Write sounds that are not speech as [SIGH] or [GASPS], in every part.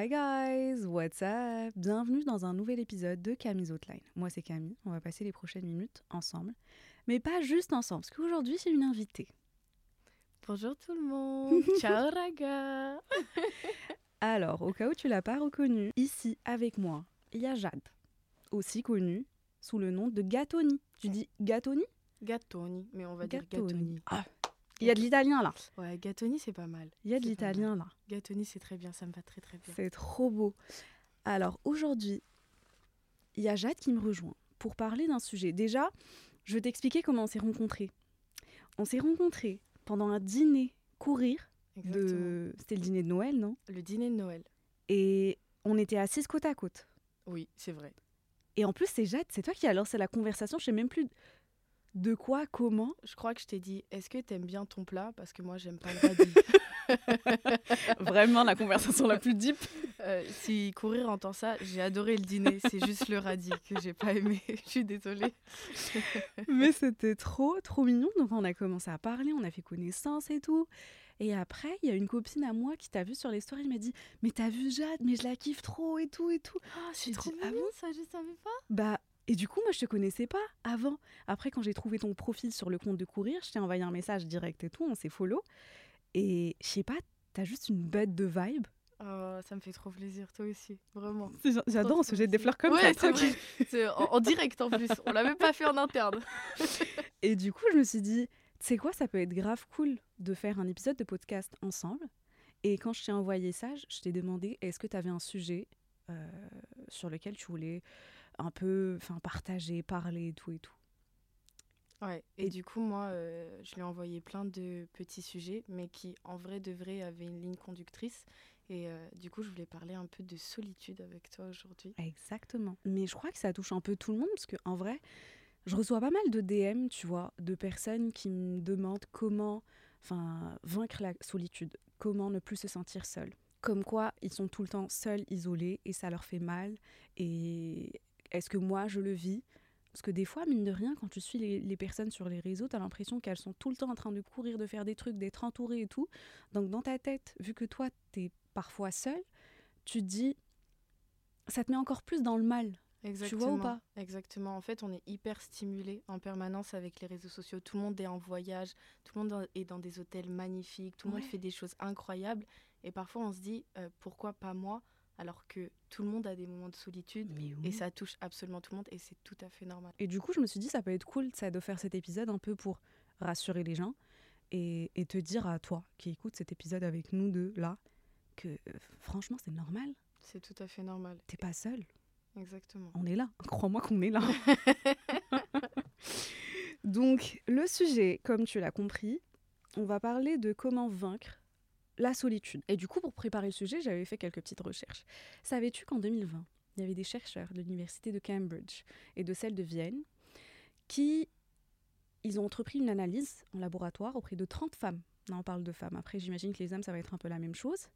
Hi guys, what's up? Bienvenue dans un nouvel épisode de Camille's Outline. Moi c'est Camille, on va passer les prochaines minutes ensemble. Mais pas juste ensemble, parce qu'aujourd'hui j'ai une invitée. Bonjour tout le monde. [LAUGHS] Ciao Raga. [LAUGHS] Alors, au cas où tu l'as pas reconnue, ici avec moi, il y a Jade, aussi connue sous le nom de Gatoni. Tu dis Gatoni? Gattoni, mais on va dire. Gattoni. Ah, Il y a de l'italien là. Ouais, Gattoni c'est pas mal. Il y a de l'italien là. Gattoni c'est très bien, ça me va très très bien. C'est trop beau. Alors aujourd'hui, il y a Jade qui me rejoint pour parler d'un sujet. Déjà, je vais t'expliquer comment on s'est rencontrés. On s'est rencontrés pendant un dîner courir Exactement. de. C'était le dîner de Noël, non? Le dîner de Noël. Et on était assises côte à côte. Oui, c'est vrai. Et en plus, c'est Jade, c'est toi qui as lancé la conversation. Je sais même plus de quoi, comment? Je crois que je t'ai dit, est-ce que t'aimes bien ton plat? Parce que moi j'aime pas le [LAUGHS] radis. Vraiment la conversation la plus deep. [LAUGHS] Euh, si courir entend ça, j'ai adoré le dîner. C'est juste le radis que j'ai pas aimé. [LAUGHS] Je suis désolée. Mais c'était trop, trop mignon. Donc on a commencé à parler, on a fait connaissance et tout. Et après, il y a une copine à moi qui t'a vu sur les stories, elle m'a dit Mais t'as vu Jade, mais je la kiffe trop et tout et tout. Ah, c'est trop ah mignon, ça, je savais pas. Bah, et du coup, moi je te connaissais pas avant. Après, quand j'ai trouvé ton profil sur le compte de courir, je t'ai envoyé un message direct et tout, on s'est follow. Et je sais pas, t'as juste une bête de vibe. Oh, ça me fait trop plaisir, toi aussi, vraiment. J'adore, se jette des fleurs comme Ouais, ça. [LAUGHS] c'est en, en direct en plus. On l'a même pas fait en interne. [LAUGHS] Et du coup, je me suis dit, tu sais quoi, ça peut être grave cool de faire un épisode de podcast ensemble. Et quand je t'ai envoyé ça, je- je t'ai demandé, est-ce que tu avais un sujet euh, sur lequel tu voulais un peu enfin, partager, parler tout et tout. Ouais, et, Et- du coup, moi, euh, je lui ai envoyé plein de petits sujets, mais qui, en vrai de vrai, avaient une ligne conductrice. Et euh, du coup, je voulais parler un peu de solitude avec toi aujourd'hui. Exactement. Mais je crois que ça touche un peu tout le monde parce que en vrai, je reçois pas mal de DM, tu vois, de personnes qui me demandent comment vaincre la solitude, comment ne plus se sentir seul. Comme quoi, ils sont tout le temps seuls, isolés et ça leur fait mal et est-ce que moi je le vis? Parce que des fois, mine de rien, quand tu suis les, les personnes sur les réseaux, tu as l'impression qu'elles sont tout le temps en train de courir, de faire des trucs, d'être entourées et tout. Donc dans ta tête, vu que toi, tu es parfois seul, tu te dis, ça te met encore plus dans le mal. Exactement. vois ou pas? Exactement. En fait, on est hyper stimulé en permanence avec les réseaux sociaux. Tout le monde est en voyage, tout le monde est dans des hôtels magnifiques, tout le monde fait des choses incroyables. Et parfois, on se dit, euh, pourquoi pas moi? Alors que tout le monde a des moments de solitude. Et ça touche absolument tout le monde et c'est tout à fait normal. Et du coup, je me suis dit, ça peut être cool ça, de faire cet épisode un peu pour rassurer les gens et, et te dire à toi qui écoutes cet épisode avec nous deux là que euh, franchement, c'est normal. C'est tout à fait normal. T'es pas seul. Exactement. On est là. [LAUGHS] Crois-moi qu'on est là. [LAUGHS] Donc, le sujet, comme tu l'as compris, on va parler de comment vaincre la solitude. Et du coup, pour préparer le sujet, j'avais fait quelques petites recherches. Savais-tu qu'en 2020, il y avait des chercheurs de l'université de Cambridge et de celle de Vienne qui ils ont entrepris une analyse en laboratoire auprès de 30 femmes. Là, on parle de femmes. Après, j'imagine que les hommes, ça va être un peu la même chose.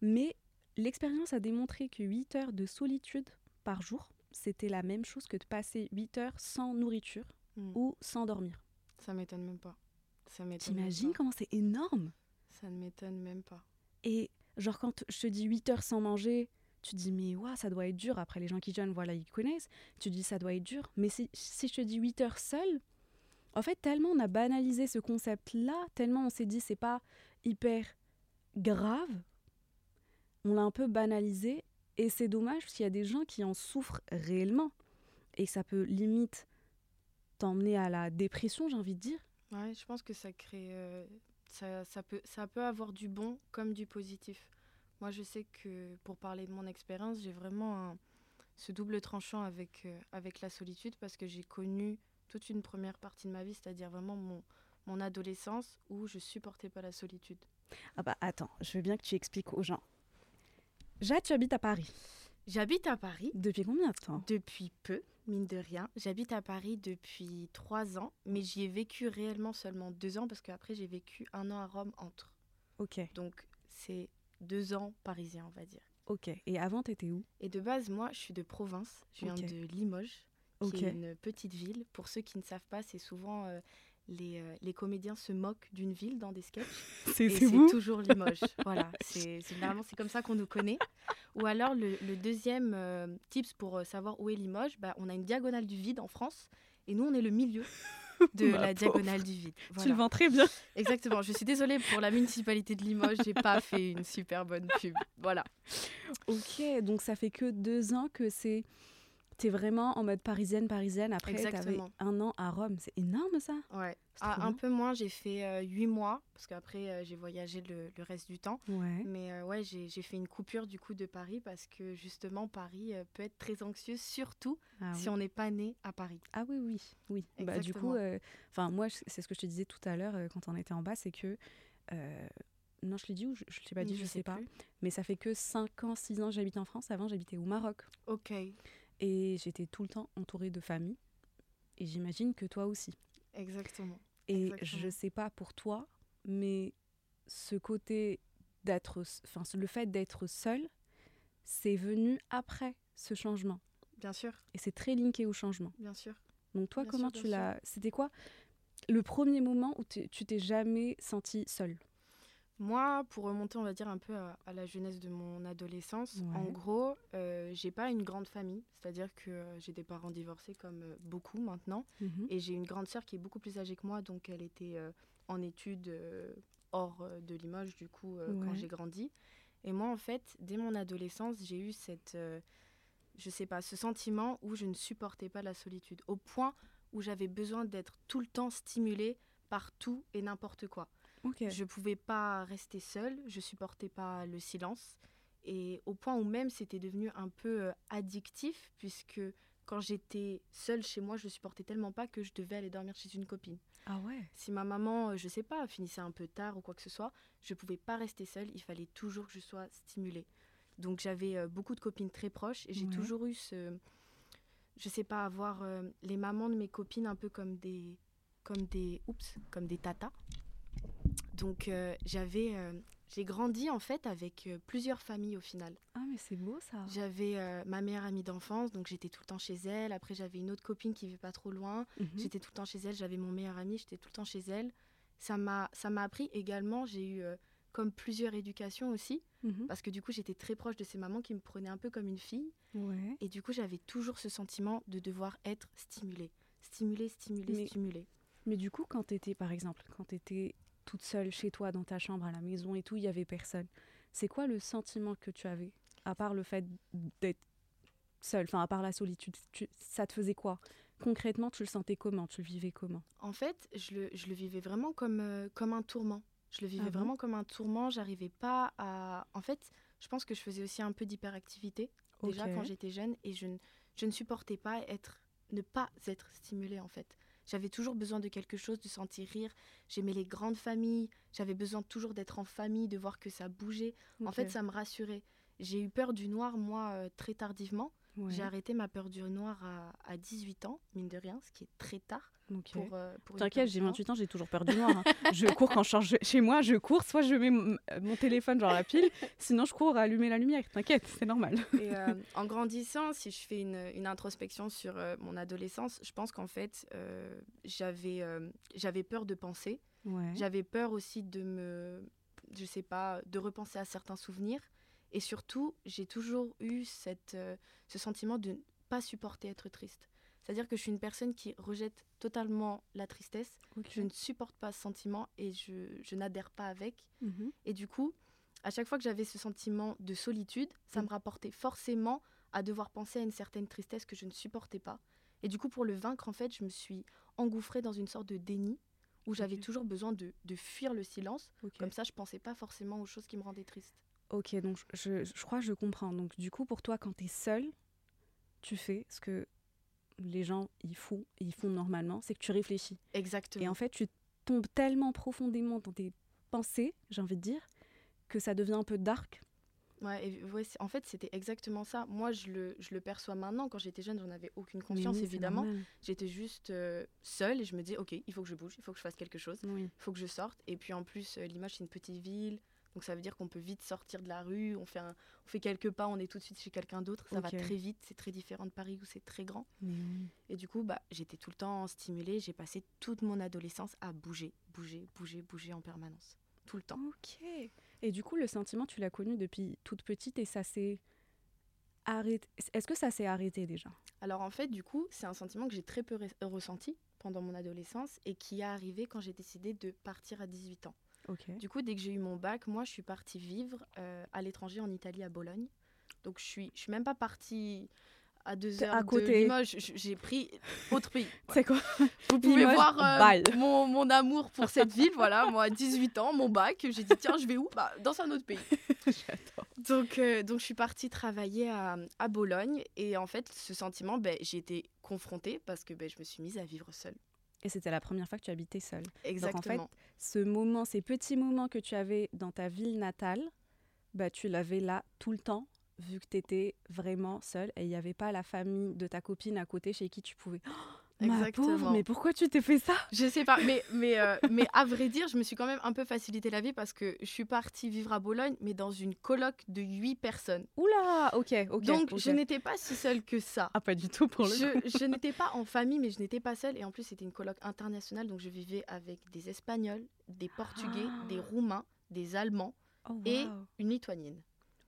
Mais l'expérience a démontré que 8 heures de solitude par jour, c'était la même chose que de passer 8 heures sans nourriture Mm. ou sans dormir. Ça m'étonne même pas. Ça m'étonne T'imagines comment c'est énorme? Ça ne m'étonne même pas. Et genre quand je te dis 8 heures sans manger, tu te dis mais ouah, ça doit être dur. Après les gens qui jeûnent, voilà, ils connaissent. Tu te dis ça doit être dur. Mais si, si je te dis 8 heures seul, en fait tellement on a banalisé ce concept-là, tellement on s'est dit c'est pas hyper grave, on l'a un peu banalisé et c'est dommage parce qu'il y a des gens qui en souffrent réellement et ça peut limite t'emmener à la dépression, j'ai envie de dire. Ouais, je pense que ça crée. euh, ça, ça, peut, ça peut avoir du bon comme du positif. Moi, je sais que pour parler de mon expérience, j'ai vraiment un- ce double tranchant avec, euh, avec la solitude parce que j'ai connu toute une première partie de ma vie, c'est-à-dire vraiment mon, mon adolescence où je supportais pas la solitude. Ah bah attends, je veux bien que tu expliques aux gens. Jade, tu habites à Paris. J'habite à Paris Depuis combien de temps? Depuis peu, mine de rien. J'habite à Paris depuis trois ans, mais j'y ai vécu réellement seulement deux ans parce qu'après j'ai vécu un an à Rome entre. Ok, Donc c'est deux ans parisiens, on va dire. ok. Et avant, t'étais où? Et de base, moi, je suis de province. Je viens de Limoges, qui est une petite ville. Pour ceux qui ne savent pas, c'est souvent euh, les, euh, les comédiens se moquent d'une ville dans des sketchs. [LAUGHS] C'est c'est toujours Limoges. [LAUGHS] voilà, c'est généralement c'est comme ça qu'on nous connaît. Ou alors le, le deuxième euh, tips pour euh, savoir où est Limoges, bah, on a une diagonale du vide en France et nous on est le milieu de [LAUGHS] la pauvre. diagonale du vide. Tu le vends très bien. Exactement. Je suis désolée pour la municipalité de Limoges, j'ai pas fait une super bonne pub. Voilà. Ok, donc ça fait que deux ans que c'est. T'es vraiment en mode parisienne, parisienne. Après, t'avais un an à Rome. C'est énorme ça. Ouais. Ah, un peu moins, j'ai fait euh, huit mois parce qu'après euh, j'ai voyagé le, le reste du temps. Ouais. Mais euh, ouais, j'ai fait une coupure du coup de Paris parce que justement Paris peut être très anxieux, surtout Ah, si oui. on n'est pas né à Paris. Ah oui, oui, oui. Bah, du coup, enfin moi, c'est ce que je te disais tout à l'heure quand on était en bas, c'est que. non, je l'ai dit ou je, je l'ai pas dit, je, sais pas. plus. Mais ça fait que 5 ans, 6 ans que j'habite en France. Avant, j'habitais au Maroc. Ok, Et j'étais tout le temps entourée de famille. Et j'imagine que toi aussi. exactement. Et Exactement. je sais pas pour toi, mais ce côté d'être, enfin le fait d'être seul, c'est venu après ce changement. Bien sûr, Et c'est très linké au changement. bien sûr. Donc toi, Bien comment sûr, tu l'as C'était quoi le premier moment où tu t'es jamais senti seule? Moi, pour remonter, on va dire un peu à, à la jeunesse de mon adolescence, en gros, euh, j'ai pas une grande famille, c'est-à-dire que euh, j'ai des parents divorcés comme euh, beaucoup maintenant, et j'ai une grande sœur qui est beaucoup plus âgée que moi, donc elle était euh, en études hors de Limoges, du coup, quand j'ai grandi. Et moi, en fait, dès mon adolescence, j'ai eu cette, je sais pas, ce sentiment où je ne supportais pas la solitude, au point où j'avais besoin d'être tout le temps stimulée par tout et n'importe quoi. Je pouvais pas rester seule, je supportais pas le silence. Et au point où même c'était devenu un peu euh, addictif, puisque quand j'étais seule chez moi, je supportais tellement pas que je devais aller dormir chez une copine. Ah ouais. Si ma maman, euh, je sais pas, finissait un peu tard ou quoi que ce soit, je pouvais pas rester seule, il fallait toujours que je sois stimulée. Donc j'avais euh, beaucoup de copines très proches et j'ai Ouais. toujours eu ce. Je sais pas, avoir les mamans de mes copines un peu comme des. comme des. oups, comme des tatas. Donc euh, j'avais. euh, j'ai grandi en fait avec euh, plusieurs familles au final. Ah mais c'est beau ça. J'avais euh, ma meilleure amie d'enfance, donc j'étais tout le temps chez elle. Après j'avais une autre copine qui vivait pas trop loin. Mhm. J'étais tout le temps chez elle, j'avais mon meilleur ami, j'étais tout le temps chez elle. Ça m'a ça m'a appris également, j'ai eu euh, comme plusieurs éducations aussi Mhm. parce que du coup, j'étais très proche de ces mamans qui me prenaient un peu comme une fille Ouais. et du coup, j'avais toujours ce sentiment de devoir être stimulée. Stimulée, stimulée, Mais- stimulée. Mais du coup, quand t'étais, par exemple, quand t'étais toute seule chez toi, dans ta chambre, à la maison et tout, il y avait personne. C'est quoi le sentiment que tu avais À part le fait d'être seule, enfin, à part la solitude, tu- ça te faisait quoi? Concrètement, tu le sentais comment? Tu le vivais comment? En fait, je le, je le vivais vraiment comme, euh, comme un tourment. Je le vivais Ah bon? vraiment comme un tourment. J'arrivais pas à. En fait, je pense que je faisais aussi un peu d'hyperactivité déjà quand j'étais jeune et je ne, je ne supportais pas être ne pas être stimulée en fait. J'avais toujours besoin de quelque chose, de sentir rire. J'aimais les grandes familles. J'avais besoin toujours d'être en famille, de voir que ça bougeait. En fait, ça me rassurait. J'ai eu peur du noir, moi, euh, très tardivement. Ouais. J'ai arrêté ma peur du noir à, à 18 ans, mine de rien, ce qui est très tard Ok. pour, euh, pour T'inquiète, j'ai du noir. 28 ans, j'ai toujours peur du noir. hein. je cours quand je change chez moi, je cours, soit je mets mon, mon téléphone genre la pile, sinon je cours à allumer la lumière. T'inquiète, c'est normal. Et euh, [LAUGHS] en grandissant, si je fais une, une introspection sur euh, mon adolescence, je pense qu'en fait, euh, j'avais euh, j'avais peur de penser. Ouais. J'avais peur aussi de me, je sais pas, de repenser à certains souvenirs. Et surtout, j'ai toujours eu cette, euh, ce sentiment de ne pas supporter être triste. C'est-à-dire que je suis une personne qui rejette totalement la tristesse. Je ne supporte pas ce sentiment et je, je n'adhère pas avec. Mhm. Et du coup, à chaque fois que j'avais ce sentiment de solitude, ça me rapportait forcément à devoir penser à une certaine tristesse que je ne supportais pas. Et du coup, pour le vaincre, en fait, je me suis engouffrée dans une sorte de déni où j'avais toujours besoin de, de fuir le silence. Comme ça, je pensais pas forcément aux choses qui me rendaient triste. Ok, donc je, je crois que je comprends. Donc du coup, pour toi, quand t'es seule, tu fais ce que les gens ils font, ils font normalement, c'est que tu réfléchis. Exactement. Et en fait, tu tombes tellement profondément dans tes pensées, j'ai envie de dire, que ça devient un peu dark. Ouais, et ouais, en fait, c'était exactement ça. Moi, je le, je le perçois maintenant. Quand j'étais jeune, j'en avais aucune conscience, oui, évidemment. J'étais juste euh, seule et je me disais, OK, il faut que je bouge, il faut que je fasse quelque chose, Oui. il faut que je sorte. Et puis en plus, euh, l'image, c'est une petite ville. Donc ça veut dire qu'on peut vite sortir de la rue, on fait, un- on fait quelques pas, on est tout de suite chez quelqu'un d'autre. Ça va très vite, c'est très différent de Paris où c'est très grand. Et du coup, bah, j'étais tout le temps stimulée. J'ai passé toute mon adolescence à bouger, bouger, bouger, bouger en permanence. Tout le temps. Ok. Et du coup, le sentiment, tu l'as connu depuis toute petite et ça s'est arrêté. Est-ce que ça s'est arrêté déjà? Alors en fait, du coup, c'est un sentiment que j'ai très peu ressenti pendant mon adolescence et qui est arrivé quand j'ai décidé de partir à 18 ans. Ok. Du coup, dès que j'ai eu mon bac, moi, je suis partie vivre euh, à l'étranger en Italie, à Bologne. Donc je suis, je suis même pas partie à deux heures à de côté. Limoges. Je- J'ai pris autre pays. [LAUGHS] C'est quoi? Vous pouvez Limoges, voir euh, mon, mon amour pour cette ville. Voilà, moi, à 18 ans, mon bac, j'ai dit tiens, je vais où? Bah, Dans un autre pays. [LAUGHS] Donc, euh, donc je suis partie travailler à, à Bologne et en fait, ce sentiment, ben, j'ai été confrontée parce que ben, je me suis mise à vivre seule. Et c'était la première fois que tu habitais seule. Exactement. Ce moment, ces petits moments que tu avais dans ta ville natale, bah, tu l'avais là tout le temps, vu que tu étais vraiment seule et il n'y avait pas la famille de ta copine à côté chez qui tu pouvais. Oh, ma pauvre, Exactement. mais pourquoi tu t'es fait ça? Je sais pas, mais, mais, euh, mais à vrai dire, je me suis quand même un peu facilité la vie parce que je suis partie vivre à Bologne, mais dans une coloc de 8 personnes. Oula, ok, ok. donc, je n'étais pas si seule que ça. Ah, pas du tout pour le coup. Je, je [LAUGHS] n'étais pas en famille, mais je n'étais pas seule. Et en plus, c'était une coloc internationale. Donc, je vivais avec des Espagnols, des Portugais, Ah. des Roumains, des Allemands, Oh, et- une Lituanienne.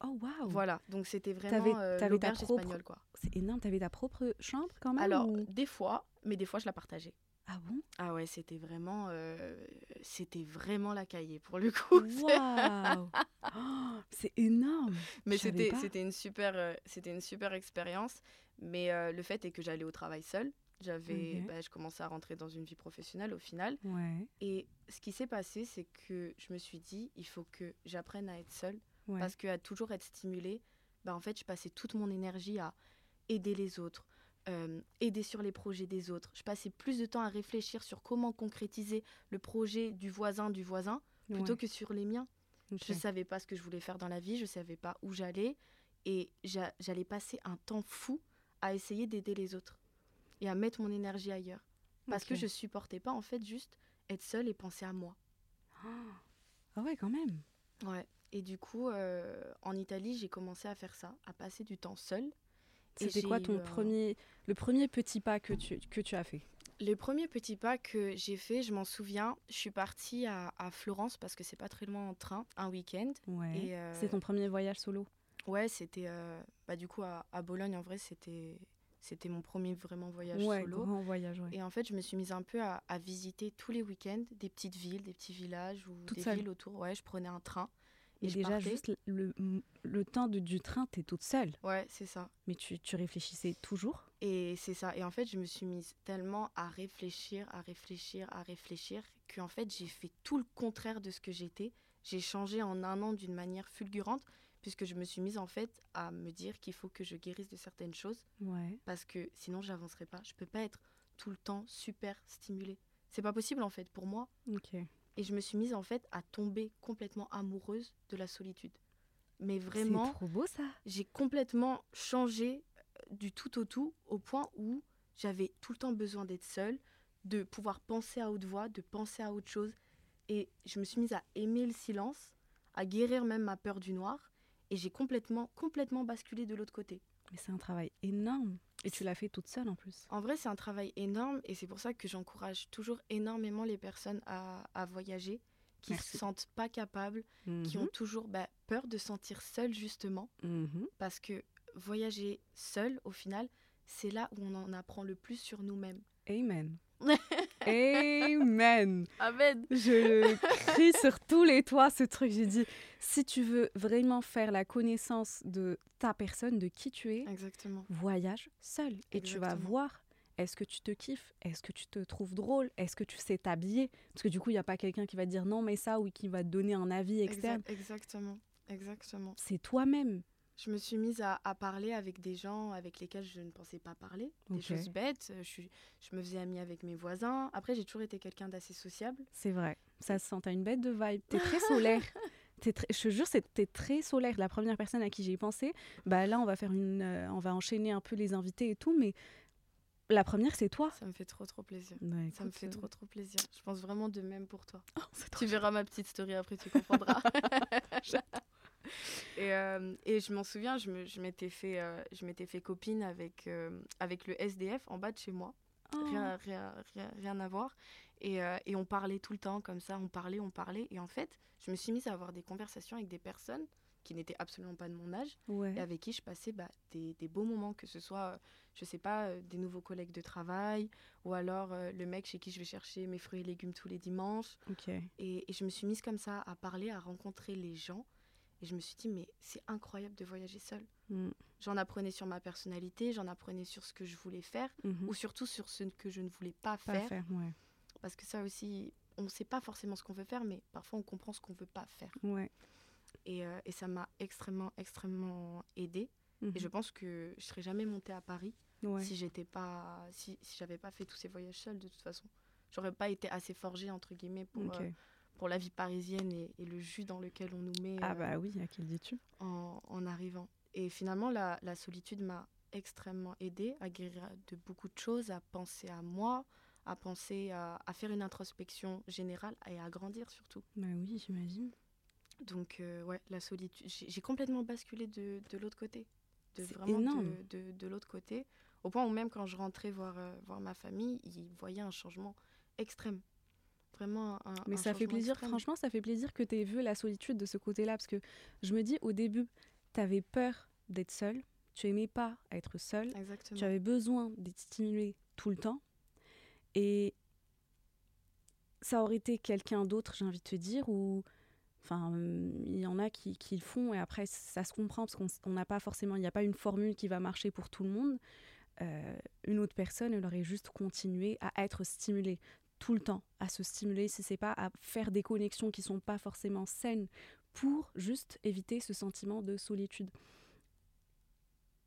Oh, waouh. Voilà. Donc, c'était vraiment T'avais- euh, l'auberge propre- espagnole, quoi. C'est énorme. T'avais ta propre chambre quand même Alors, ou- des fois, mais des fois, je la partageais. Ah bon? Ah ouais, c'était vraiment, euh, c'était vraiment la cahier pour le coup. Waouh [LAUGHS] Oh, C'est énorme. Mais c'était, c'était une super, euh, c'était une super expérience. Mais euh, le fait est que j'allais au travail seule. J'avais, bah, je commençais à rentrer dans une vie professionnelle au final. Ouais, Et ce qui s'est passé, c'est que je me suis dit, il faut que j'apprenne à être seule. Ouais. Parce qu'à toujours être stimulée, bah, en fait, je passais toute mon énergie à aider les autres, euh, aider sur les projets des autres. Je passais plus de temps à réfléchir sur comment concrétiser le projet du voisin du voisin plutôt Ouais, que sur les miens. Je ne savais pas ce que je voulais faire dans la vie, je ne savais pas où j'allais. Et j'a- j'allais passer un temps fou à essayer d'aider les autres et à mettre mon énergie ailleurs. Parce que je supportais pas, en fait, juste être seule et penser à moi. Ah ouais, quand même. Ouais. Et du coup, euh, en Italie, j'ai commencé à faire ça, à passer du temps seule. C'était quoi ton eu, premier, le premier petit pas que tu, que tu as fait? Les premiers petits pas que j'ai fait, je m'en souviens, je suis partie à, à Florence parce que c'est pas très loin en train, un week-end. Ouais. Et euh, C'est ton premier voyage solo? Ouais, c'était euh, bah, du coup à, à Bologne. En vrai, c'était c'était mon premier vraiment voyage Ouais, solo. grand voyage, ouais. Et en fait, je me suis mise un peu à, à visiter tous les week-ends des petites villes, des petits villages ou Toute des seule villes autour. Ouais, je prenais un train. Et déjà, partais. juste le, le temps de- du train, t'es toute seule. Ouais, c'est ça. Mais tu, tu réfléchissais toujours? Et c'est ça. Et en fait, je me suis mise tellement à réfléchir, à réfléchir, à réfléchir, qu'en fait, j'ai fait tout le contraire de ce que j'étais. J'ai changé en un an d'une manière fulgurante, puisque je me suis mise en fait à me dire qu'il faut que je guérisse de certaines choses, Ouais. parce que sinon, j'avancerai pas. Je peux pas être tout le temps super stimulée. C'est pas possible en fait pour moi. Ok. Et je me suis mise en fait à tomber complètement amoureuse de la solitude. Mais C'est vraiment, trop beau ça. j'ai complètement changé euh, du tout au tout au point où j'avais tout le temps besoin d'être seule, de pouvoir penser à haute voix, de penser à autre chose. Et je me suis mise à aimer le silence, à guérir même ma peur du noir. Et j'ai complètement, complètement basculé de l'autre côté. Mais c'est un travail énorme. Et tu l'as fait toute seule en plus. En vrai, c'est un travail énorme et c'est pour ça que j'encourage toujours énormément les personnes à, à voyager, qui ne se sentent pas capables, qui ont toujours bah, peur de sentir seules justement. Mhm. parce que voyager seul, au final, c'est là où on en apprend le plus sur nous-mêmes. Amen. [LAUGHS] Amen. Amen. Je crie sur tous les toits ce truc. J'ai dit, si tu veux vraiment faire la connaissance de ta personne, de qui tu es, Exactement. voyage seul. Et tu vas voir, est-ce que tu te kiffes? Est-ce que tu te trouves drôle? Est-ce que tu sais t'habiller? Parce que du coup, il n'y a pas quelqu'un qui va te dire non, mais ça, ou qui va te donner un avis externe. Exact- exactement. Exactement. C'est toi-même. Je me suis mise à, à parler avec des gens avec lesquels je ne pensais pas parler, des choses bêtes. euh, Je, me faisais amie avec mes voisins. Après, j'ai toujours été quelqu'un d'assez sociable. C'est vrai. Ça se sent. T'as une bête de vibe. T'es très solaire. [LAUGHS] T'es très- je te jure, t'es très solaire. La première personne à qui j'ai pensé, bah là, on va faire une, euh, on va enchaîner un peu les invités et tout, mais la première, c'est toi. Ça me fait trop, trop plaisir. Bah, Ça me fait euh, trop, trop plaisir. Je pense vraiment de même pour toi. oh, Tu verras ma petite story après, tu comprendras. [LAUGHS] et, euh, et je m'en souviens, je me- je m'étais fait, euh, je m'étais fait copine avec, euh, avec le SDF en bas de chez moi. Oh. Rien, rien, rien, rien à voir. Et, et on parlait tout le temps comme ça, on parlait, on parlait. Et en fait, je me suis mise à avoir des conversations avec des personnes qui n'étaient absolument pas de mon âge Ouais. et avec qui je passais bah, des, des beaux moments, que ce soit, je sais pas, euh, des nouveaux collègues de travail ou alors euh, le mec chez qui je vais chercher mes fruits et légumes tous les dimanches. Ok. Et, et je me suis mise comme ça à parler, à rencontrer les gens. Et je me suis dit, mais c'est incroyable de voyager seule. Mm. J'en apprenais sur ma personnalité, j'en apprenais sur ce que je voulais faire, Mhm. ou surtout sur ce que je ne voulais pas Pas faire. faire, ouais. Parce que ça aussi, on ne sait pas forcément ce qu'on veut faire, mais parfois on comprend ce qu'on ne veut pas faire. Ouais. Et, euh, et ça m'a extrêmement, extrêmement aidée. Et Mhm. je pense que je serais jamais montée à Paris Ouais. si j'étais pas, si, si j'avais pas fait tous ces voyages seuls de toute façon. J'aurais pas été assez forgée entre guillemets pour, euh, pour la vie parisienne et, et le jus dans lequel on nous met Ah euh, bah oui, à qui le dis-tu en, en arrivant. Et finalement, la, la solitude m'a extrêmement aidée à guérir de beaucoup de choses, à penser à moi, à penser à, à faire une introspection générale et à grandir surtout. Bah oui, j'imagine. Donc euh, ouais, la solitude, j'ai complètement basculé de, de l'autre côté, de vraiment énorme. de, de, de l'autre côté, au point où même quand je rentrais voir, euh, voir ma famille, ils voyaient un changement extrême. Vraiment un, Mais un ça fait plaisir, extrême. franchement, ça fait plaisir que tu aies vu la solitude de ce côté-là. Parce que je me dis, au début, tu avais peur d'être seule. Tu aimais pas être seule. Exactement. Tu avais besoin d'être stimulée tout le temps. Et ça aurait été quelqu'un d'autre, j'ai envie de te dire, ou. Enfin, il y en a qui, qui le font et après, ça se comprend parce qu'on on n'a pas forcément. Il n'y a pas une formule qui va marcher pour tout le monde. Euh, une autre personne, elle aurait juste continué à être stimulée tout le temps, à se stimuler, si c'est pas à faire des connexions qui sont pas forcément saines pour juste éviter ce sentiment de solitude.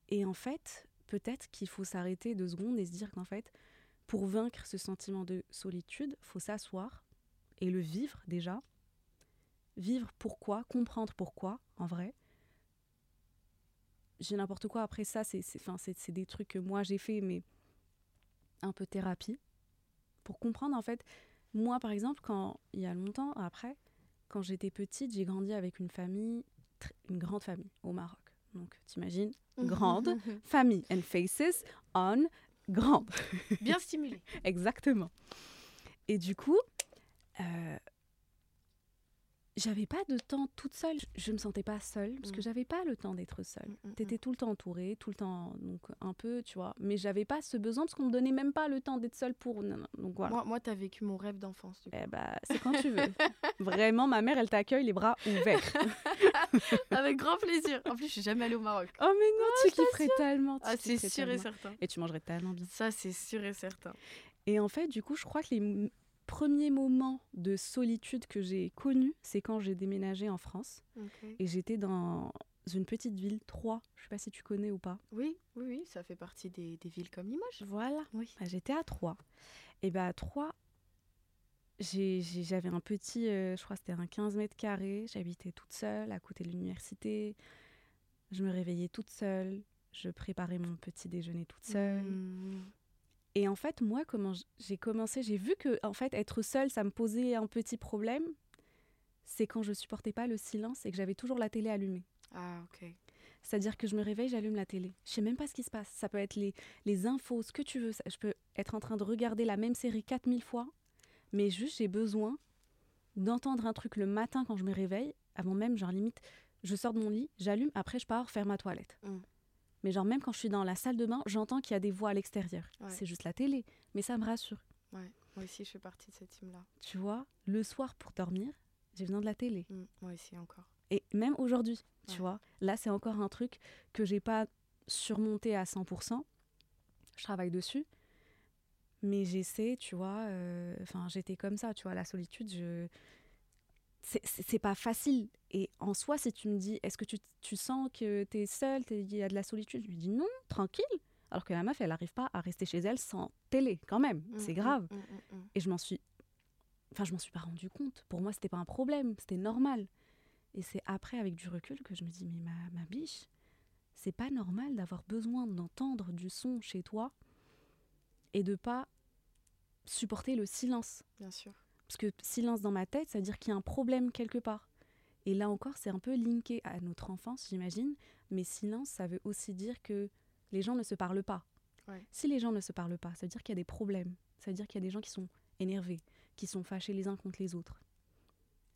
Et en fait, peut-être qu'il faut s'arrêter deux secondes et se dire qu'en fait, pour vaincre ce sentiment de solitude, faut s'asseoir et le vivre déjà. Vivre pourquoi, comprendre pourquoi, en vrai. J'ai n'importe quoi après ça, c'est des trucs que moi j'ai fait, mais un peu thérapie. Pour comprendre, en fait, moi par exemple, quand il y a longtemps après, quand j'étais petite, j'ai grandi avec une famille, une grande famille au Maroc. Donc, t'imagines, [LAUGHS] grande famille and faces on grande. Bien stimulé. [LAUGHS] Exactement. Et du coup, euh, j'avais pas de temps toute seule. Je- me sentais pas seule parce que Mm. j'avais pas le temps d'être seule. Mm, mm, T'étais tout le temps entourée, tout le temps, donc un peu, tu vois. Mais j'avais pas ce besoin parce qu'on me donnait même pas le temps d'être seule pour. non, non. Donc voilà. Moi, moi tu as vécu mon rêve d'enfance. Eh bah, c'est quand tu veux. [LAUGHS] Vraiment, ma mère, elle t'accueille les bras ouverts. [LAUGHS] Avec grand plaisir. En plus, je suis jamais allée au Maroc. oh mais non, tu kifferais tellement. tu Ah, c'est sûr et certain. Et tu mangerais tellement bien. Ça, c'est sûr et certain. Et en fait, du coup, je crois que les premiers moments de solitude que j'ai connus, c'est quand j'ai déménagé en France. Et j'étais dans une petite ville, Troyes. Je sais pas si tu connais ou pas. Oui, oui, oui, ça fait partie des, des villes comme Limoges. Voilà. Oui. Bah, j'étais à Troyes. Et bah à Troyes, j'avais un petit, euh, je crois que c'était un 15 mètres carrés. J'habitais toute seule à côté de l'université. Je me réveillais toute seule. Je préparais mon petit déjeuner toute seule. Mm. Et en fait, moi, comment j'ai commencé, j'ai vu que en fait, être seule, ça me posait un petit problème. C'est quand je supportais pas le silence et que j'avais toujours la télé allumée. Ah, ok. C'est-à-dire que je me réveille, j'allume la télé. Je sais même pas ce qui se passe. Ça peut être les, les infos, ce que tu veux. Je peux être en train de regarder la même série 4000 fois, mais juste j'ai besoin d'entendre un truc le matin quand je me réveille, avant même, genre limite, je sors de mon lit, j'allume, après je pars faire ma toilette. Mm. Mais genre même quand je suis dans la salle de bain, j'entends qu'il y a des voix à l'extérieur. Ouais. C'est juste la télé, mais ça me rassure. Ouais. Moi aussi, je fais partie de cette team-là. Tu vois, le soir pour dormir, j'ai besoin de la télé. Mm, Moi aussi, encore. Et même aujourd'hui, tu Ouais. vois, là c'est encore un truc que j'ai pas surmonté à 100%. Je travaille dessus. Mais j'essaie, tu vois, euh, enfin j'étais comme ça, tu vois, la solitude, je... c'est- c'est c'est pas facile. Et en soi, si tu me dis, est-ce que tu, tu sens que tu es seule, il y a de la solitude Je lui dis non, tranquille. Alors que la meuf, elle n'arrive pas à rester chez elle sans télé, quand même. C'est Mm, grave. mm, mm, mm. Et je m'en suis. Enfin, je m'en suis pas rendu compte. Pour moi, c'était pas un problème, c'était normal. Et c'est après, avec du recul, que je me dis, mais ma, ma biche, c'est pas normal d'avoir besoin d'entendre du son chez toi et de pas supporter le silence. Bien sûr. Parce que silence dans ma tête, ça veut dire qu'il y a un problème quelque part. Et là encore, c'est un peu linké à notre enfance, j'imagine. Mais silence, ça veut aussi dire que les gens ne se parlent pas. Ouais. Si les gens ne se parlent pas, ça veut dire qu'il y a des problèmes. Ça veut dire qu'il y a des gens qui sont énervés, qui sont fâchés les uns contre les autres.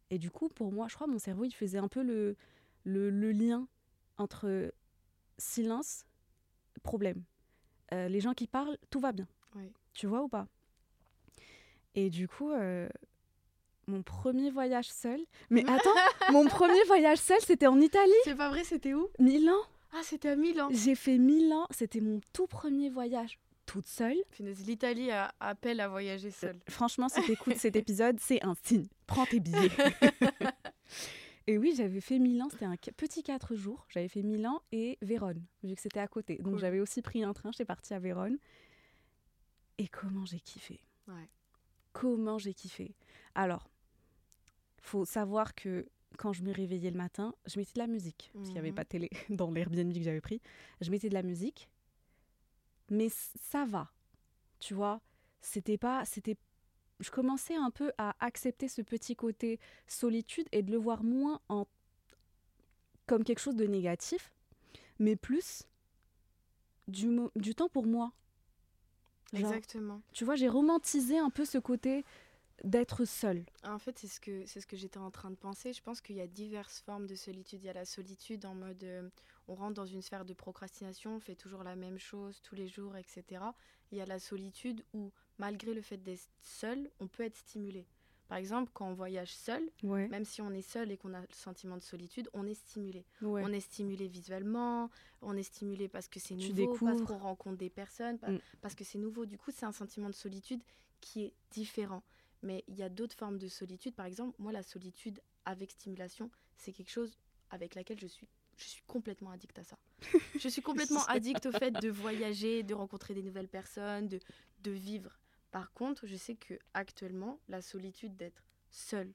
Et du coup, pour moi, je crois, mon cerveau, il faisait un peu le, le, le lien entre silence, problème. Euh, les gens qui parlent, tout va bien. Ouais. Tu vois ou pas? Et du coup, euh, mon premier voyage seul. Mais [LAUGHS] attends, mon premier voyage seul, c'était en Italie, C'est pas vrai, c'était où? Milan. Ah, c'était à Milan. J'ai fait Milan, c'était mon tout premier voyage toute seule. L'Italie a- appelle à voyager seule. Franchement, si t'écoutes cet [LAUGHS] épisode, c'est un signe. Prends tes billets. [LAUGHS] et oui, j'avais fait Milan, c'était un petit 4 jours. J'avais fait Milan et Vérone, vu que c'était à côté. Donc Cool. j'avais aussi pris un train, j'étais partie à Vérone. Et comment j'ai kiffé. Ouais. Comment j'ai kiffé. Alors, faut savoir que quand je me réveillais le matin, je mettais de la musique, parce qu'il n'y avait Mhm. pas de télé [LAUGHS] dans l'Airbnb que j'avais pris. Je mettais de la musique, mais ça va. Tu vois, c'était pas, c'était, je commençais un peu à accepter ce petit côté solitude et de le voir moins en comme quelque chose de négatif, mais plus du, mo- du temps pour moi. Genre, Exactement. tu vois, j'ai romantisé un peu ce côté d'être seule. En fait, c'est ce que c'est ce que j'étais en train de penser. Je pense qu'il y a diverses formes de solitude. Il y a la solitude en mode euh, on rentre dans une sphère de procrastination, on fait toujours la même chose tous les jours, etc. Il y a la solitude où malgré le fait d'être seul, on peut être stimulé. Par exemple, quand on voyage seul, Ouais. même si on est seul et qu'on a le sentiment de solitude, on est stimulé. ouais. On est stimulé visuellement, on est stimulé parce que c'est nouveau, parce découvres. qu'on rencontre des personnes, Mm. parce que c'est nouveau. Du coup, c'est un sentiment de solitude qui est différent. Mais il y a d'autres formes de solitude. Par exemple, moi, la solitude avec stimulation, c'est quelque chose avec laquelle je suis, je suis complètement addict à ça. [LAUGHS] Je suis complètement addict au fait de voyager, de rencontrer des nouvelles personnes, de, de vivre. Par contre, je sais que actuellement, la solitude d'être seule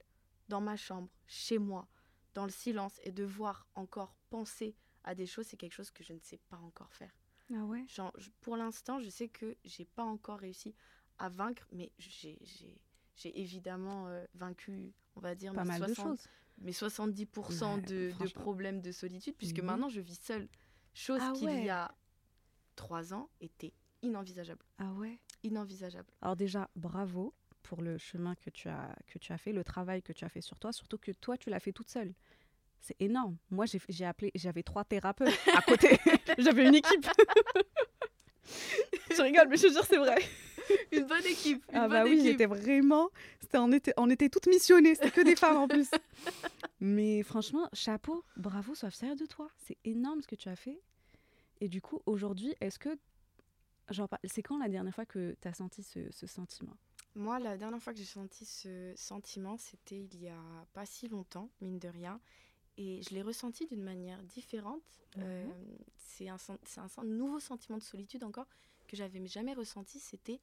dans ma chambre, chez moi, dans le silence et de voir encore penser à des choses, c'est quelque chose que je ne sais pas encore faire. Ah ouais? Genre, pour l'instant, je sais que j'ai pas encore réussi à vaincre, mais j'ai évidemment euh, vaincu, on va dire, Pas mes, mal de 60 choses. mes 70% Ouais, de, de problèmes de solitude, puisque Oui. maintenant je vis seule. Chose Ah qui, ouais. il y a trois ans, était inenvisageable. Ah ouais? Inenvisageable. Alors déjà, bravo pour le chemin que tu as que tu as fait, le travail que tu as fait sur toi, surtout que toi tu l'as fait toute seule. C'est énorme. Moi j'ai appelé, j'avais trois thérapeutes à [LAUGHS] côté. [LAUGHS] j'avais une équipe. [LAUGHS] je rigole, mais je te jure c'est vrai. Une bonne équipe. Une Ah bah bonne oui, j'étais vraiment, c'était on était on était toutes missionnées, c'était que des femmes en plus. Mais franchement, chapeau, bravo, sois fière de toi. C'est énorme ce que tu as fait. Et du coup, aujourd'hui, est-ce que genre c'est quand la dernière fois que tu as senti ce, ce sentiment? Moi, la dernière fois que j'ai senti ce sentiment, c'était il y a pas si longtemps, mine de rien. Et je l'ai ressenti d'une manière différente. Euh, c'est un, nouveau sentiment de solitude encore que j'avais jamais ressenti. C'était